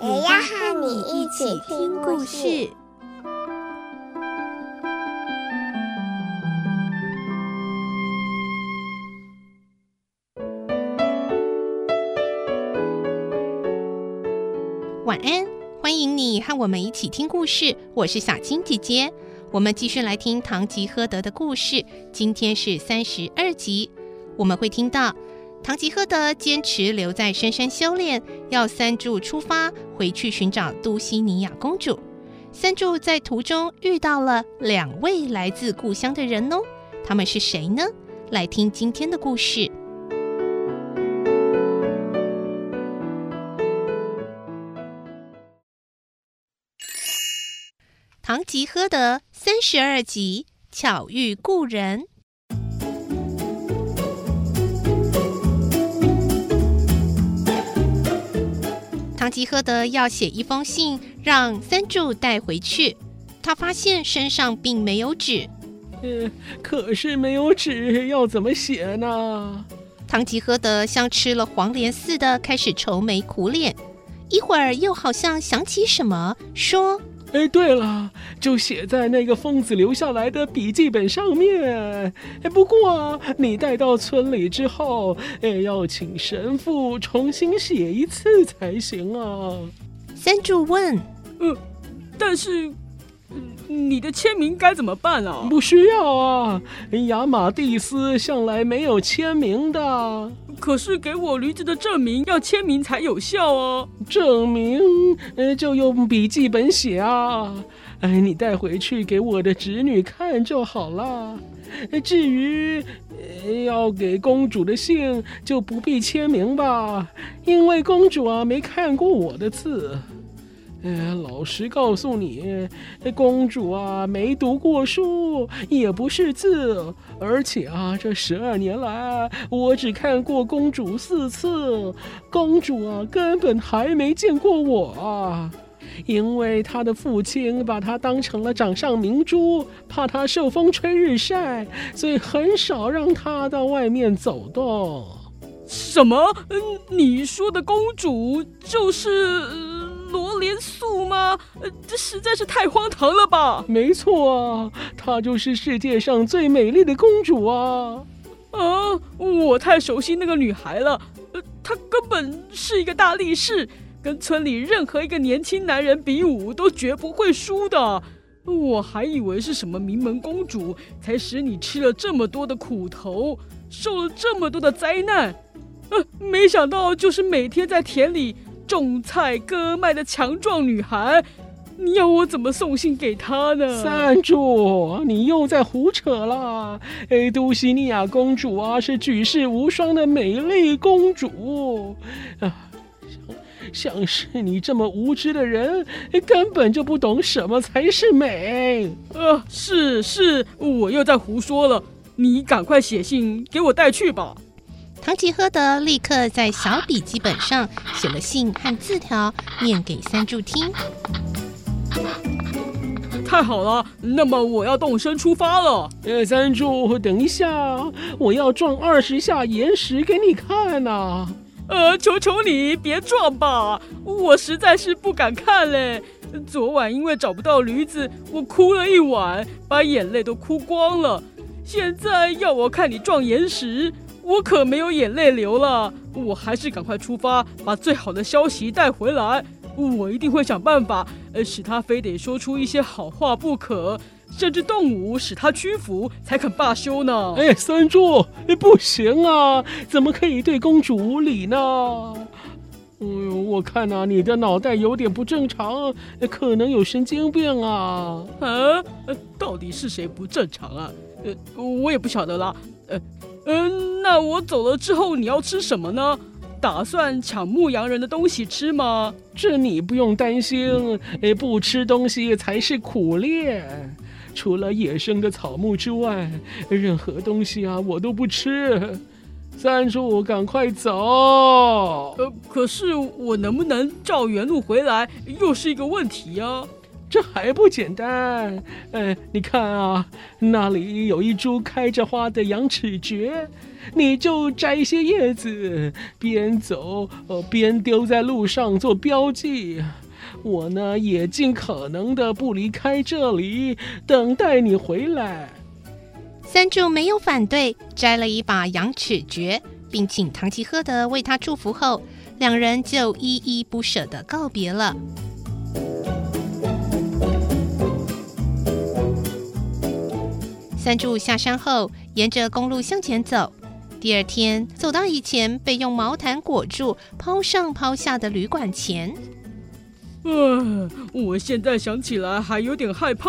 也要和你一起听故事。晚安，欢迎你和我们一起听故事。我是小青姐姐，我们继续来听《唐吉诃德》的故事。今天是三十二集，我们会听到唐吉诃德坚持留在深山修炼，要三柱出发回去寻找都西尼亚公主。三柱在途中遇到了两位来自故乡的人哦，他们是谁呢？来听今天的故事。《唐吉诃德》三十二集，巧遇故人。唐吉诃德要写一封信，让三柱带回去。他发现身上并没有纸，呃，可是没有纸，要怎么写呢？唐吉诃德像吃了黄连似的，开始愁眉苦脸。一会儿又好像想起什么，说。哎，对了，就写在那个疯子留下来的笔记本上面。哎，不过你带到村里之后，哎，要请神父重新写一次才行啊。三柱问：“嗯，但是。”你的签名该怎么办啊？不需要啊，亚马蒂斯向来没有签名的。可是给我驴子的证明要签名才有效啊。证明，呃，就用笔记本写啊。哎，你带回去给我的侄女看就好了。至于要给公主的信，就不必签名吧，因为公主啊没看过我的字。哎，老实告诉你，公主啊，没读过书，也不识字，而且啊，这十二年来，我只看过公主四次，公主啊，根本还没见过我啊，因为她的父亲把她当成了掌上明珠，怕她受风吹日晒，所以很少让她到外面走动。什么？你说的公主就是？罗莲素吗？呃，这实在是太荒唐了吧！没错啊，她就是世界上最美丽的公主啊！啊，我太熟悉那个女孩了，呃，她根本是一个大力士，跟村里任何一个年轻男人比武都绝不会输的。我还以为是什么名门公主，才使你吃了这么多的苦头，受了这么多的灾难，呃，没想到就是每天在田里。种菜割麦的强壮女孩，你要我怎么送信给她呢？三助，你又在胡扯啦。哎，都西尼亚公主啊，是举世无双的美丽公主啊，像像是你这么无知的人，根本就不懂什么才是美。呃，是是，我又在胡说了。你赶快写信给我带去吧。唐吉诃德立刻在小笔记本上写了信和字条，念给三柱听。太好了，那么我要动身出发了。呃，三柱，等一下，我要撞二十下岩石给你看呐、啊。呃，求求你别撞吧，我实在是不敢看嘞。昨晚因为找不到驴子，我哭了一晚，把眼泪都哭光了。现在要我看你撞岩石。我可没有眼泪流了，我还是赶快出发，把最好的消息带回来。我一定会想办法，呃，使他非得说出一些好话不可，甚至动武使他屈服，才肯罢休呢。哎，三柱，哎，不行啊，怎么可以对公主无礼呢？嗯、哎，我看呐、啊，你的脑袋有点不正常，可能有神经病啊。啊，到底是谁不正常啊？呃，我也不晓得啦。呃。嗯，那我走了之后你要吃什么呢？打算抢牧羊人的东西吃吗？这你不用担心，哎，不吃东西才是苦练。除了野生的草木之外，任何东西啊，我都不吃。三柱，赶快走！呃，可是我能不能照原路回来，又是一个问题呀。这还不简单？哎，你看啊，那里有一株开着花的羊齿蕨，你就摘一些叶子，边走呃边丢在路上做标记。我呢，也尽可能的不离开这里，等待你回来。三柱没有反对，摘了一把羊齿蕨，并请唐吉诃德为他祝福后，两人就依依不舍的告别了。三柱下山后，沿着公路向前走。第二天，走到以前被用毛毯裹住、抛上抛下的旅馆前。嗯，我现在想起来还有点害怕。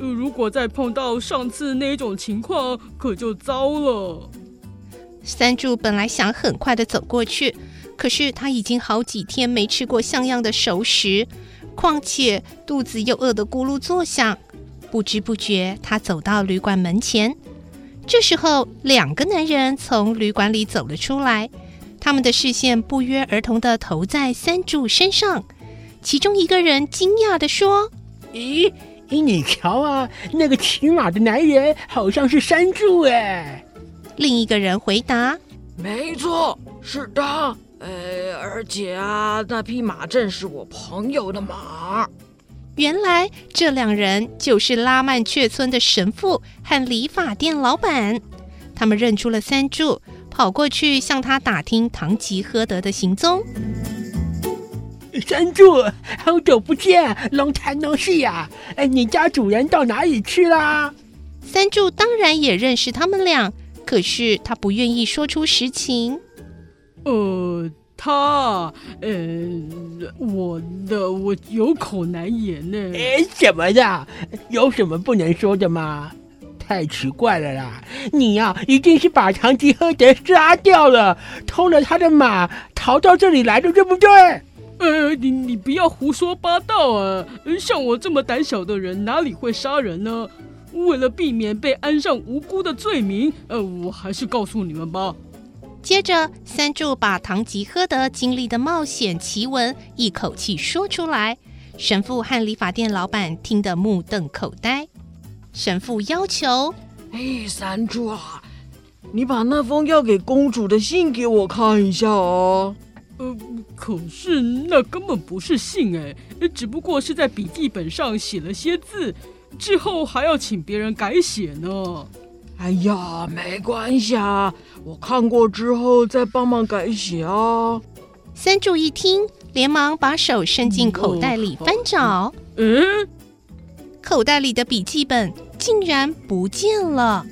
如果再碰到上次那种情况，可就糟了。三柱本来想很快的走过去，可是他已经好几天没吃过像样的熟食，况且肚子又饿得咕噜作响。不知不觉，他走到旅馆门前。这时候，两个男人从旅馆里走了出来，他们的视线不约而同地投在三柱身上。其中一个人惊讶地说：“咦，你瞧啊，那个骑马的男人好像是三柱哎。”另一个人回答：“没错，是他。呃，而且啊，那匹马正是我朋友的马。”原来这两人就是拉曼雀村的神父和理发店老板。他们认出了三柱，跑过去向他打听唐吉诃德的行踪。三柱，好久不见，Long time no see 呀！哎，你家主人到哪里去啦？三柱当然也认识他们俩，可是他不愿意说出实情。呃，他，呃，我的我有口难言呢。哎，怎么的？有什么不能说的吗？太奇怪了啦！你呀、啊，一定是把唐吉诃德杀掉了，偷了他的马，逃到这里来的，对不对？呃，你你不要胡说八道啊！像我这么胆小的人，哪里会杀人呢？为了避免被安上无辜的罪名，呃，我还是告诉你们吧。接着，三柱把唐吉诃德经历的冒险奇闻一口气说出来，神父和理发店老板听得目瞪口呆。神父要求：“哎，三柱啊，你把那封要给公主的信给我看一下哦。”呃，可是那根本不是信哎，只不过是在笔记本上写了些字，之后还要请别人改写呢。哎呀，没关系啊，我看过之后再帮忙改写啊。三柱一听，连忙把手伸进口袋里翻找，嗯，口袋里的笔记本竟然不见了。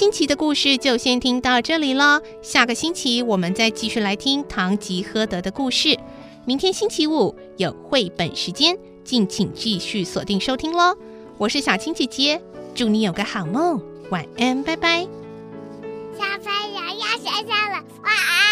星期的故事就先听到这里了，下个星期我们再继续来听唐吉诃德的故事。明天星期五有绘本时间，敬请继续锁定收听喽。我是小青姐姐，祝你有个好梦，晚安，拜拜。小朋友要睡觉了，晚安。